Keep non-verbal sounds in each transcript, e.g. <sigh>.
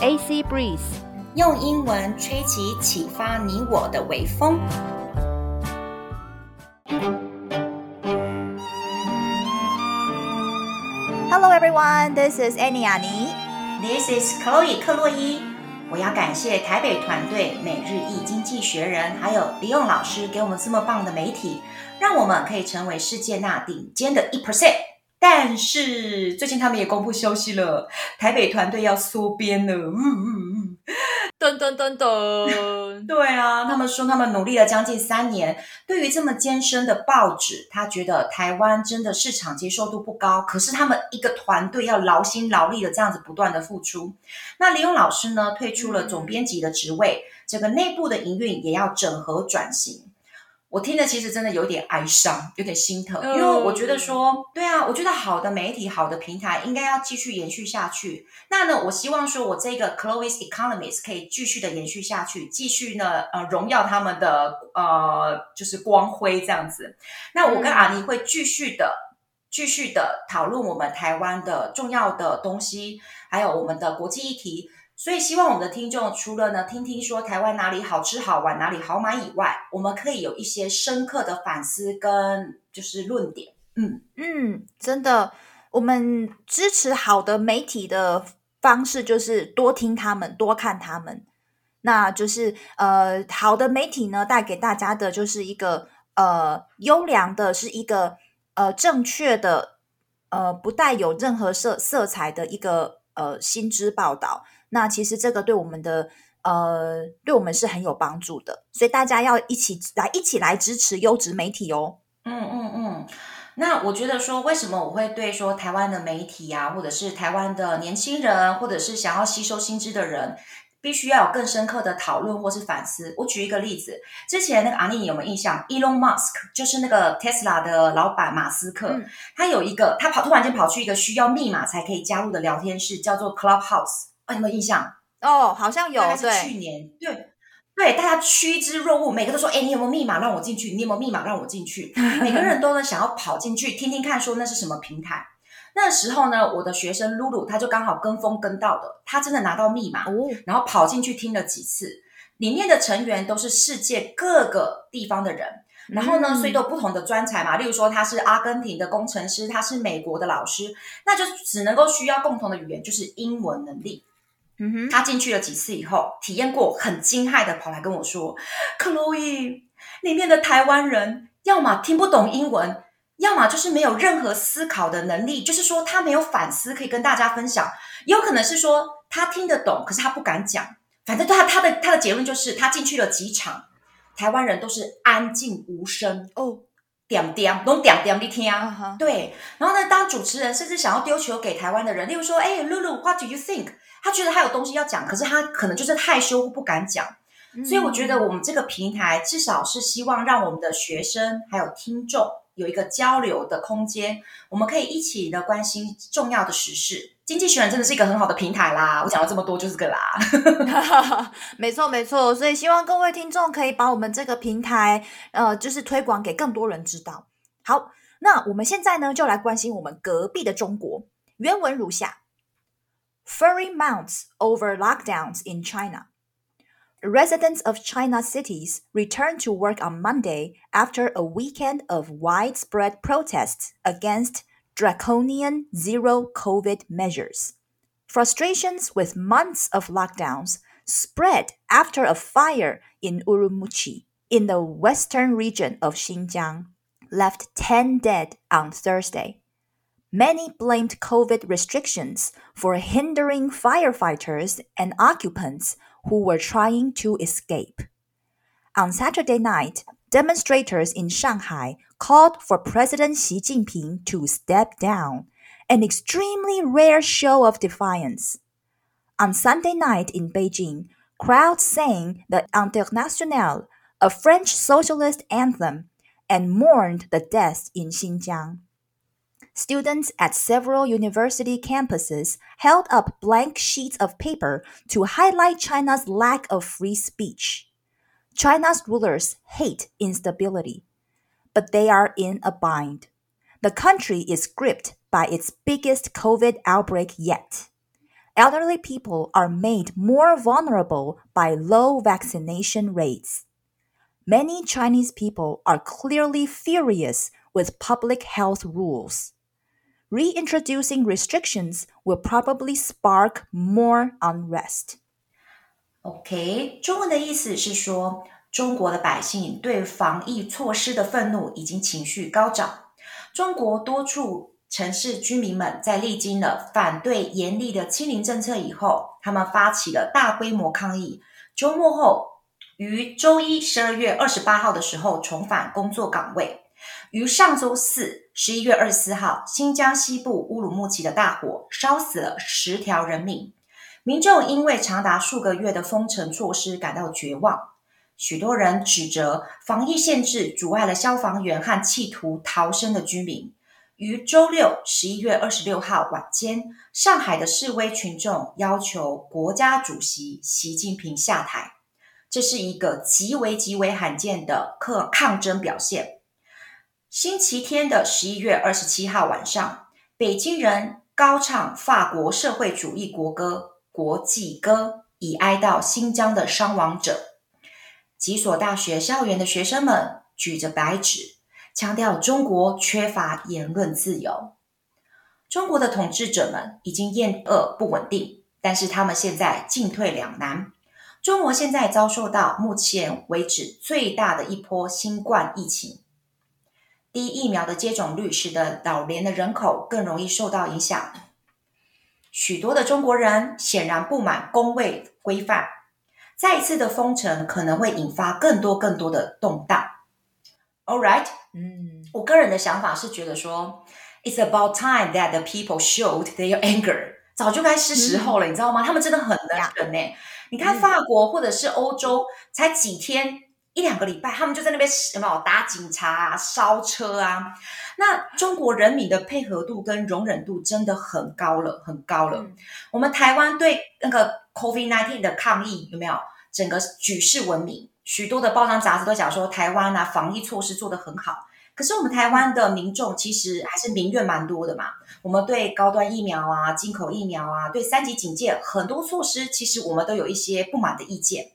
AC Breeze，用英文吹起启发你我的微风。Hello everyone, this is Annie，This is Chloe 克洛伊。我要感谢台北团队、每日一经济学人，还有李勇老师给我们这么棒的媒体，让我们可以成为世界那顶尖的一 percent。但是最近他们也公布消息了，台北团队要缩编了。嗯嗯嗯，噔噔噔噔，<laughs> 对啊，他们说他们努力了将近三年，对于这么艰深的报纸，他觉得台湾真的市场接受度不高。可是他们一个团队要劳心劳力的这样子不断的付出。那李勇老师呢，退出了总编辑的职位，这个内部的营运也要整合转型。我听的其实真的有点哀伤，有点心疼，因为我觉得说，对啊，我觉得好的媒体、好的平台应该要继续延续下去。那呢，我希望说我这个 Chloe's Economists 可以继续的延续下去，继续呢，呃，荣耀他们的呃，就是光辉这样子。那我跟阿妮会继续的、继续的讨论我们台湾的重要的东西，还有我们的国际议题。所以，希望我们的听众除了呢听听说台湾哪里好吃好玩，哪里好买以外，我们可以有一些深刻的反思跟就是论点。嗯嗯，真的，我们支持好的媒体的方式就是多听他们，多看他们。那就是呃，好的媒体呢，带给大家的就是一个呃优良的，是一个呃正确的，呃不带有任何色色彩的一个呃新知报道。那其实这个对我们的呃，对我们是很有帮助的，所以大家要一起来，一起来支持优质媒体哦。嗯嗯嗯。那我觉得说，为什么我会对说台湾的媒体啊，或者是台湾的年轻人，或者是想要吸收新知的人，必须要有更深刻的讨论或是反思。我举一个例子，之前那个阿妮，你有没有印象？Elon Musk 就是那个 Tesla 的老板马斯克，嗯、他有一个，他跑突然间跑去一个需要密码才可以加入的聊天室，叫做 Clubhouse。啊，有没有印象？哦，好像有，是去年，对对，对，大家趋之若鹜，每个都说，哎，你有没有密码让我进去？你有没有密码让我进去？每个人都呢想要跑进去听听看，说那是什么平台。那时候呢，我的学生露露，他就刚好跟风跟到的，他真的拿到密码，哦，然后跑进去听了几次，里面的成员都是世界各个地方的人，然后呢，所以都有不同的专才嘛，例如说他是阿根廷的工程师，他是美国的老师，那就只能够需要共同的语言，就是英文能力。嗯哼，他进去了几次以后，体验过很惊骇的，跑来跟我说：“克洛伊，里面的台湾人要么听不懂英文，要么就是没有任何思考的能力，就是说他没有反思可以跟大家分享。也有可能是说他听得懂，可是他不敢讲。反正他他的他的结论就是，他进去了几场，台湾人都是安静无声哦，点点拢点点你听啊，对。然后呢，当主持人甚至想要丢球给台湾的人，例如说，哎，露露，What do you think？” 他觉得他有东西要讲，可是他可能就是害羞不敢讲，嗯、所以我觉得我们这个平台至少是希望让我们的学生还有听众有一个交流的空间，我们可以一起的关心重要的时事。经济学人真的是一个很好的平台啦，我讲了这么多就是个啦，<laughs> 没错没错，所以希望各位听众可以把我们这个平台呃，就是推广给更多人知道。好，那我们现在呢就来关心我们隔壁的中国，原文如下。Fury mounts over lockdowns in China. Residents of China's cities returned to work on Monday after a weekend of widespread protests against draconian zero COVID measures. Frustrations with months of lockdowns spread after a fire in Urumqi, in the western region of Xinjiang, left 10 dead on Thursday. Many blamed COVID restrictions for hindering firefighters and occupants who were trying to escape. On Saturday night, demonstrators in Shanghai called for President Xi Jinping to step down, an extremely rare show of defiance. On Sunday night in Beijing, crowds sang the Internationale, a French socialist anthem, and mourned the deaths in Xinjiang students at several university campuses held up blank sheets of paper to highlight China's lack of free speech. China's rulers hate instability, but they are in a bind. The country is gripped by its biggest COVID outbreak yet. elderly people are made more vulnerable by low vaccination rates. Many Chinese people are clearly furious with public health rules. Reintroducing restrictions will probably spark more unrest. OK，中文的意思是说，中国的百姓对防疫措施的愤怒已经情绪高涨。中国多处城市居民们在历经了反对严厉的清零政策以后，他们发起了大规模抗议。周末后，于周一十二月二十八号的时候重返工作岗位。于上周四十一月二十四号，新疆西部乌鲁木齐的大火烧死了十条人命。民众因为长达数个月的封城措施感到绝望，许多人指责防疫限制阻碍了消防员和企图逃生的居民。于周六十一月二十六号晚间，上海的示威群众要求国家主席习近平下台，这是一个极为极为罕见的抗抗争表现。星期天的十一月二十七号晚上，北京人高唱法国社会主义国歌。国际歌以哀悼新疆的伤亡者。几所大学校园的学生们举着白纸，强调中国缺乏言论自由。中国的统治者们已经厌恶不稳定，但是他们现在进退两难。中国现在遭受到目前为止最大的一波新冠疫情，低疫苗的接种率使得老年的人口更容易受到影响。许多的中国人显然不满工位规范，再一次的封城可能会引发更多更多的动荡。All right，嗯，我个人的想法是觉得说，It's about time that the people showed their anger，早就该是时候了，嗯、你知道吗？他们真的很能忍呢。你看法国或者是欧洲，才几天。一两个礼拜，他们就在那边有没有打警察啊、烧车啊？那中国人民的配合度跟容忍度真的很高了，很高了。嗯、我们台湾对那个 COVID-19 的抗疫有没有整个举世闻名？许多的报章杂志都讲说台湾啊防疫措施做得很好。可是我们台湾的民众其实还是民怨蛮多的嘛。我们对高端疫苗啊、进口疫苗啊、对三级警戒很多措施，其实我们都有一些不满的意见。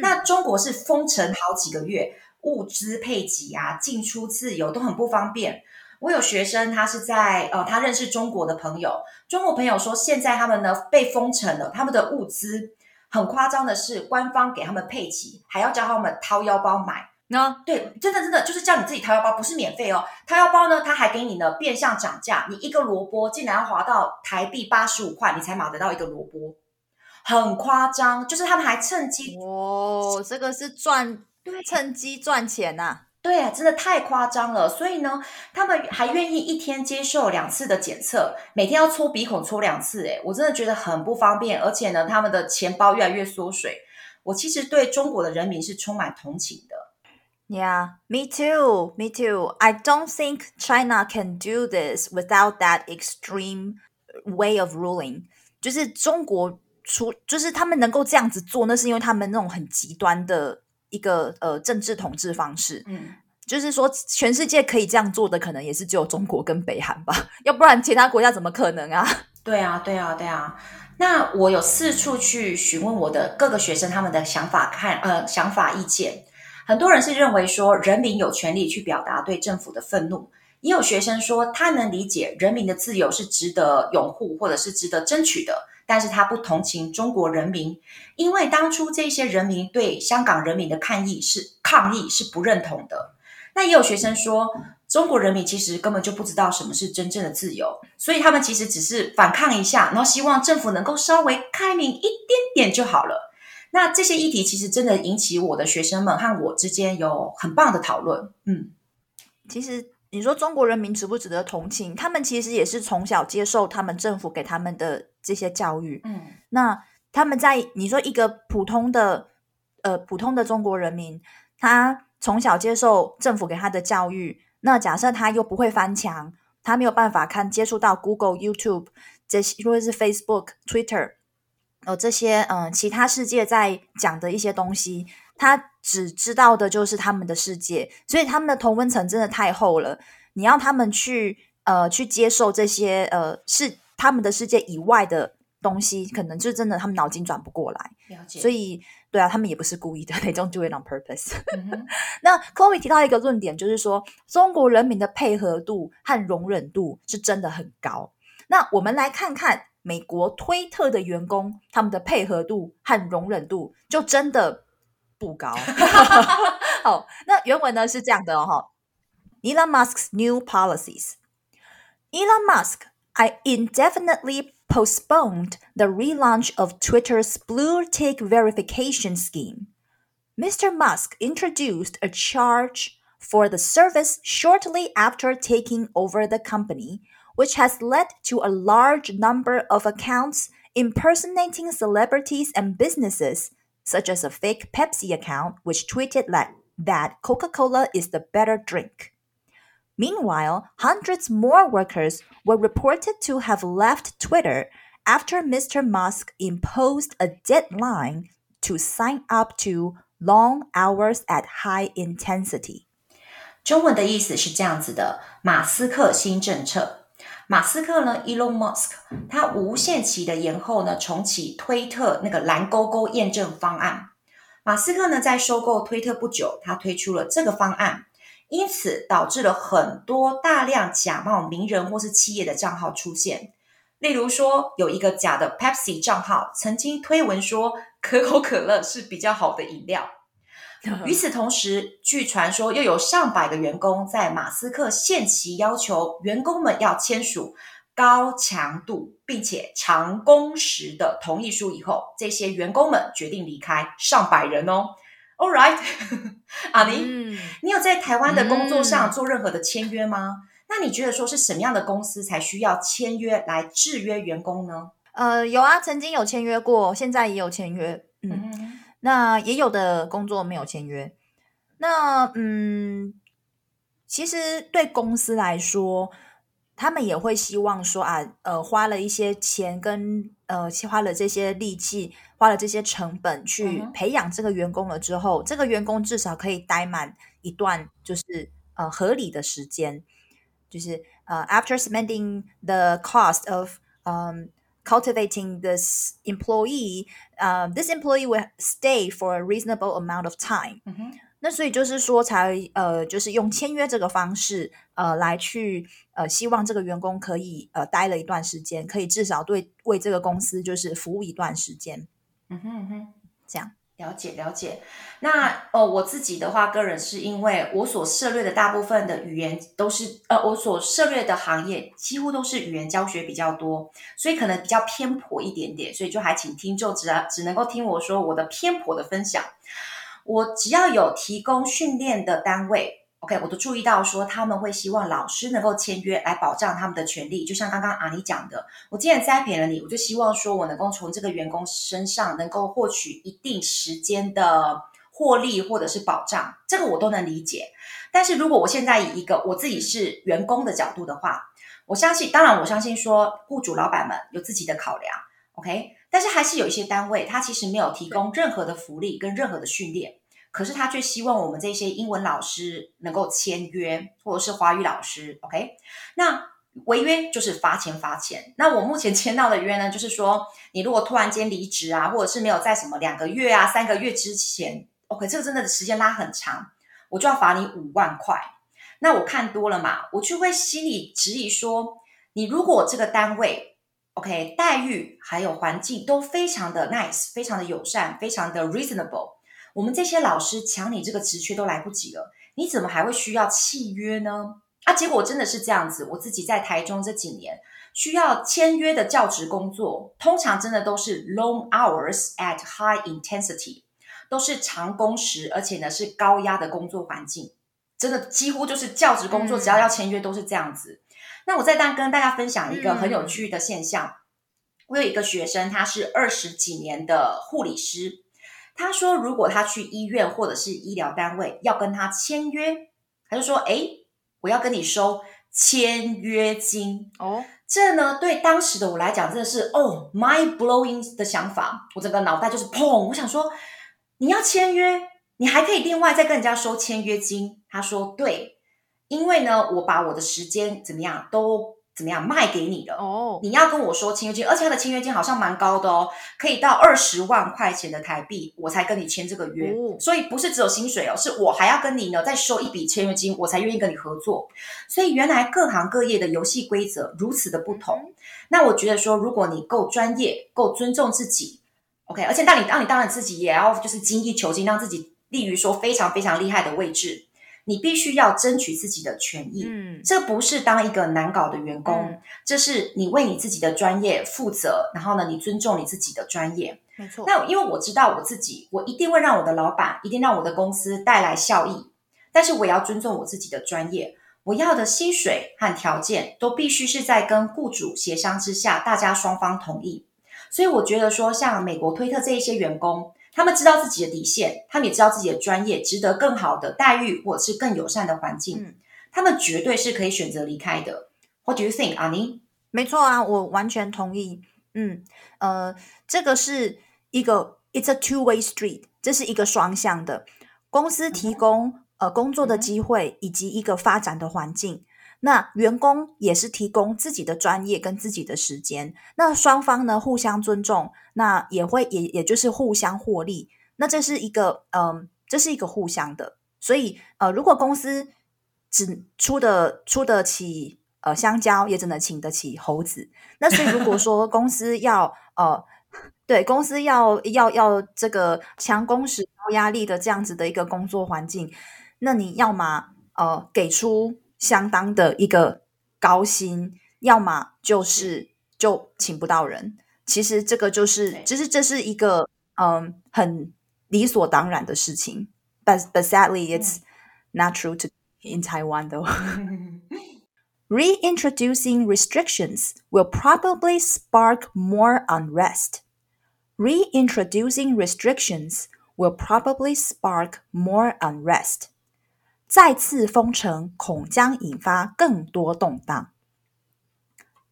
那中国是封城好几个月，物资配给啊，进出自由都很不方便。我有学生，他是在呃，他认识中国的朋友，中国朋友说，现在他们呢被封城了，他们的物资很夸张的是，官方给他们配给，还要叫他们掏腰包买。那、no. 对，真的真的就是叫你自己掏腰包，不是免费哦。掏腰包呢，他还给你呢变相涨价，你一个萝卜竟然要花到台币八十五块，你才买得到一个萝卜。很夸张，就是他们还趁机哦，这个是赚，对，趁机赚钱呐、啊，对啊，真的太夸张了。所以呢，他们还愿意一天接受两次的检测，每天要搓鼻孔搓两次，诶，我真的觉得很不方便。而且呢，他们的钱包越来越缩水。我其实对中国的人民是充满同情的。Yeah, me too, me too. I don't think China can do this without that extreme way of ruling. 就是中国。出就是他们能够这样子做，那是因为他们那种很极端的一个呃政治统治方式。嗯，就是说全世界可以这样做的，可能也是只有中国跟北韩吧，要不然其他国家怎么可能啊？<laughs> 对啊，对啊，对啊。那我有四处去询问我的各个学生他们的想法看，看呃想法意见，很多人是认为说人民有权利去表达对政府的愤怒，也有学生说他能理解人民的自由是值得拥护或者是值得争取的。但是他不同情中国人民，因为当初这些人民对香港人民的抗议是抗议是不认同的。那也有学生说，中国人民其实根本就不知道什么是真正的自由，所以他们其实只是反抗一下，然后希望政府能够稍微开明一点点就好了。那这些议题其实真的引起我的学生们和我之间有很棒的讨论。嗯，其实。你说中国人民值不值得同情？他们其实也是从小接受他们政府给他们的这些教育。嗯，那他们在你说一个普通的呃普通的中国人民，他从小接受政府给他的教育，那假设他又不会翻墙，他没有办法看接触到 Google、YouTube 这些，或者是 Facebook、Twitter，呃这些嗯、呃、其他世界在讲的一些东西。他只知道的就是他们的世界，所以他们的同温层真的太厚了。你要他们去呃去接受这些呃是他们的世界以外的东西，可能就真的他们脑筋转不过来。了解。所以，对啊，他们也不是故意的，they don't do it on purpose。<laughs> 那 Chloe 提到一个论点，就是说中国人民的配合度和容忍度是真的很高。那我们来看看美国推特的员工，他们的配合度和容忍度就真的不高。<laughs> <laughs> 好，那原文呢是这样的哦。Elon Musk's new policies. Elon Musk, I indefinitely postponed the relaunch of Twitter's blue tick verification scheme. Mr. Musk introduced a charge for the service shortly after taking over the company, which has led to a large number of accounts impersonating celebrities and businesses, such as a fake Pepsi account which tweeted that, that Coca-Cola is the better drink. Meanwhile, hundreds more workers were reported to have left Twitter after Mr. Musk imposed a deadline to sign up to long hours at high intensity. 中文的意思是这样子的：马斯克新政策。马斯克呢，Elon Musk，他无限期的延后呢重启推特那个蓝勾勾验证方案。马斯克呢在收购推特不久，他推出了这个方案。 因此，导致了很多大量假冒名人或是企业的账号出现。例如说，有一个假的 Pepsi 账号曾经推文说可口可乐是比较好的饮料。<laughs> 与此同时，据传说又有上百个员工在马斯克限期要求员工们要签署高强度并且长工时的同意书以后，这些员工们决定离开，上百人哦。All right，<laughs> 阿尼，嗯、你有在台湾的工作上做任何的签约吗？嗯、那你觉得说是什么样的公司才需要签约来制约员工呢？呃，有啊，曾经有签约过，现在也有签约。嗯，嗯那也有的工作没有签约。那嗯，其实对公司来说，他们也会希望说啊，呃，花了一些钱跟呃，花了这些力气。花了这些成本去培养这个员工了之后，嗯、这个员工至少可以待满一段就是呃合理的时间，就是呃 after spending the cost of um cultivating this employee，呃、uh, this employee will stay for a reasonable amount of time。那所以就是说才呃就是用签约这个方式呃来去呃希望这个员工可以呃待了一段时间，可以至少对为这个公司就是服务一段时间。嗯哼嗯哼，这样了解了解。那呃，我自己的话，个人是因为我所涉猎的大部分的语言都是呃，我所涉猎的行业几乎都是语言教学比较多，所以可能比较偏颇一点点，所以就还请听众只只能够听我说我的偏颇的分享。我只要有提供训练的单位。OK，我都注意到说他们会希望老师能够签约来保障他们的权利，就像刚刚阿妮讲的，我既然栽培了你，我就希望说我能够从这个员工身上能够获取一定时间的获利或者是保障，这个我都能理解。但是如果我现在以一个我自己是员工的角度的话，我相信，当然我相信说雇主老板们有自己的考量，OK，但是还是有一些单位他其实没有提供任何的福利跟任何的训练。可是他却希望我们这些英文老师能够签约，或者是华语老师，OK？那违约就是罚钱罚钱。那我目前签到的约呢，就是说你如果突然间离职啊，或者是没有在什么两个月啊、三个月之前，OK？这个真的时间拉很长，我就要罚你五万块。那我看多了嘛，我就会心里质疑说，你如果这个单位，OK？待遇还有环境都非常的 nice，非常的友善，非常的 reasonable。我们这些老师抢你这个职缺都来不及了，你怎么还会需要契约呢？啊，结果真的是这样子。我自己在台中这几年需要签约的教职工作，通常真的都是 long hours at high intensity，都是长工时，而且呢是高压的工作环境，真的几乎就是教职工作，只要要签约都是这样子。嗯、那我再当跟大家分享一个很有趣的现象，嗯、我有一个学生，他是二十几年的护理师。他说：“如果他去医院或者是医疗单位要跟他签约，他就说：‘哎，我要跟你收签约金。’哦，这呢对当时的我来讲真的是哦，mind blowing 的想法。我整个脑袋就是砰！我想说，你要签约，你还可以另外再跟人家收签约金。他说：对，因为呢，我把我的时间怎么样都怎么样卖给你的哦，oh. 你要跟我说签约金，而且他的签约金好像蛮高的哦，可以到二十万块钱的台币，我才跟你签这个约。Oh. 所以不是只有薪水哦，是我还要跟你呢再收一笔签约金，我才愿意跟你合作。所以原来各行各业的游戏规则如此的不同。Mm hmm. 那我觉得说，如果你够专业，够尊重自己，OK，而且当你当你当然自己也要就是精益求精，让自己。立于说非常非常厉害的位置，你必须要争取自己的权益。嗯，这不是当一个难搞的员工，嗯、这是你为你自己的专业负责。然后呢，你尊重你自己的专业。没错。那因为我知道我自己，我一定会让我的老板，一定让我的公司带来效益。但是我也要尊重我自己的专业，我要的薪水和条件都必须是在跟雇主协商之下，大家双方同意。所以我觉得说，像美国推特这一些员工。他们知道自己的底线，他们也知道自己的专业值得更好的待遇，或者是更友善的环境。嗯，他们绝对是可以选择离开的。What do you think, Ani？没错啊，我完全同意。嗯，呃，这个是一个 It's a two-way street，这是一个双向的。公司提供、嗯、呃工作的机会以及一个发展的环境。那员工也是提供自己的专业跟自己的时间，那双方呢互相尊重，那也会也也就是互相获利。那这是一个嗯、呃，这是一个互相的。所以呃，如果公司只出的出得起呃香蕉，也只能请得起猴子。那所以如果 <laughs> 说公司要呃对公司要要要这个强工时高压力的这样子的一个工作环境，那你要么呃给出。相当的一个高薪，要么就是就请不到人。其实这个就是，其实这是一个嗯很理所当然的事情。But but sadly, it's not true to in Taiwan though. <laughs> <laughs> Reintroducing restrictions will probably spark more unrest. Reintroducing restrictions will probably spark more unrest. 再次封城恐将引发更多动荡。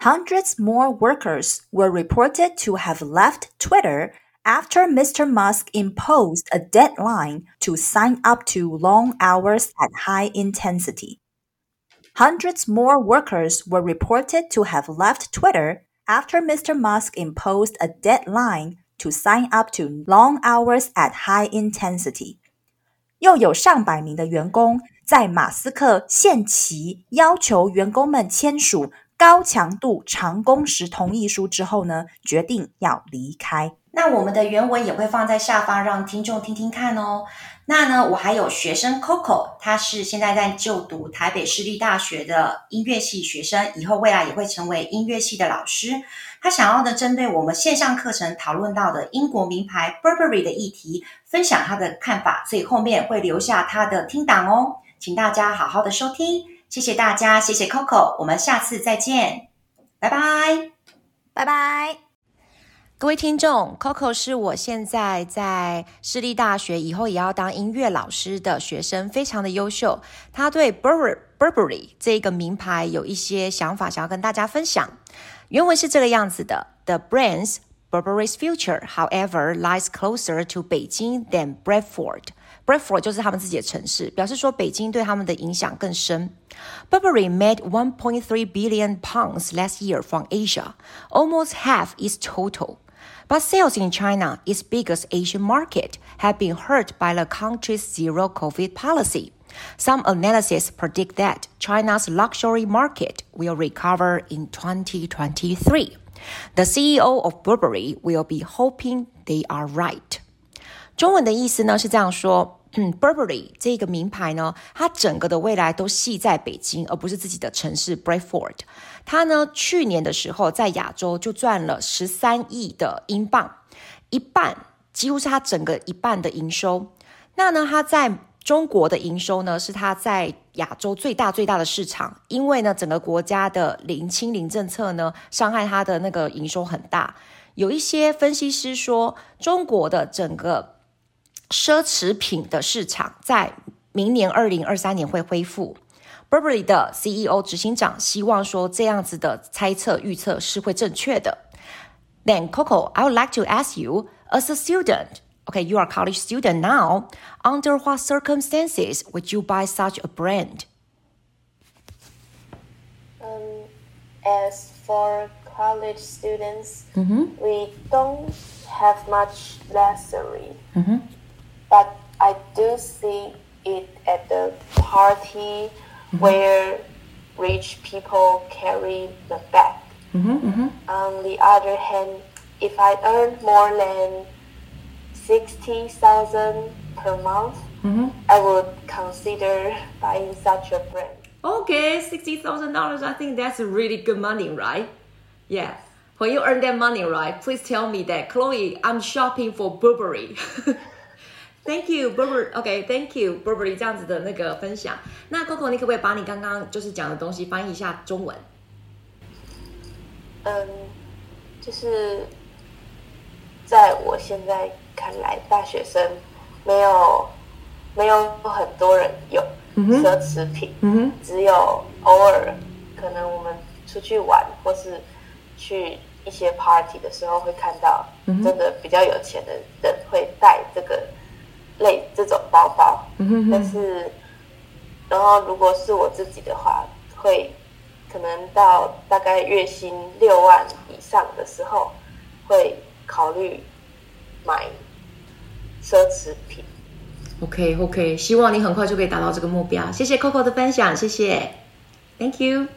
Hundreds more workers were reported to have left Twitter after Mr. Musk imposed a deadline to sign up to long hours at high intensity. Hundreds more workers were reported to have left Twitter after Mr. Musk imposed a deadline to sign up to long hours at high intensity. 又有上百名的员工在马斯克限期要求员工们签署高强度长工时同意书之后呢，决定要离开。那我们的原文也会放在下方，让听众听听看哦。那呢，我还有学生 Coco，他是现在在就读台北市立大学的音乐系学生，以后未来也会成为音乐系的老师。他想要呢，针对我们线上课程讨论到的英国名牌 Burberry 的议题，分享他的看法，所以后面会留下他的听档哦，请大家好好的收听。谢谢大家，谢谢 Coco，我们下次再见，拜拜，拜拜。各位听众，Coco 是我现在在私立大学，以后也要当音乐老师的学生，非常的优秀。他对 Burberry Burberry 这个名牌有一些想法，想要跟大家分享。原文是这个样子的：The brand's Burberry's future, however, lies closer to Beijing than Bradford. Bradford 就是他们自己的城市，表示说北京对他们的影响更深。Burberry made 1.3 billion pounds last year from Asia, almost half its total. But sales in China, its biggest Asian market, have been hurt by the country's zero COVID policy. Some analysis predict that China's luxury market will recover in 2023. The CEO of Burberry will be hoping they are right. 中文的意思呢是这样说。嗯，Burberry 这个名牌呢，它整个的未来都系在北京，而不是自己的城市 Bradford。 他呢，去年的时候在亚洲就赚了十三亿的英镑，一半几乎是他整个一半的营收。那呢，他在中国的营收呢，是他在亚洲最大最大的市场，因为呢，整个国家的零清零政策呢，伤害他的那个营收很大。有一些分析师说，中国的整个奢侈品的市场在明年二零二三年会恢复。Burberry 的 CEO 执行长希望说，这样子的猜测预测是会正确的。Then Coco, I would like to ask you, as a student, okay, you are a college student now. Under what circumstances would you buy such a brand? Um, as for college students, Mm-hmm. we don't have much luxury. Mm-hmm. But I do see it at the party where rich people carry the bag. Mm-hmm. On the other hand, if I earn more than 60,000 per month, Mm-hmm. I would consider buying such a brand. Okay, sixty thousand dollars. I think that's really good money, right? Yeah. When you earn that money, right? Please tell me that, Chloe. I'm shopping for Burberry. <laughs> Thank you, Burberry. OK，Thank、you, Burberry 这样子的那个分享。那 Coco，你可不可以把你刚刚就是讲的东西翻译一下中文？嗯，就是在我现在看来，大学生没有没有很多人有奢侈品，只有偶尔可能我们出去玩或是去一些 party 的时候会看到，真的比较有钱的人会带这个类这种包包，嗯哼但是然后如果是我自己的话，会可能到大概月薪六万以上的时候，会考虑买奢侈品。OK OK，希望你很快就可以达到这个目标。谢谢 Coco 的分享，谢谢，Thank you。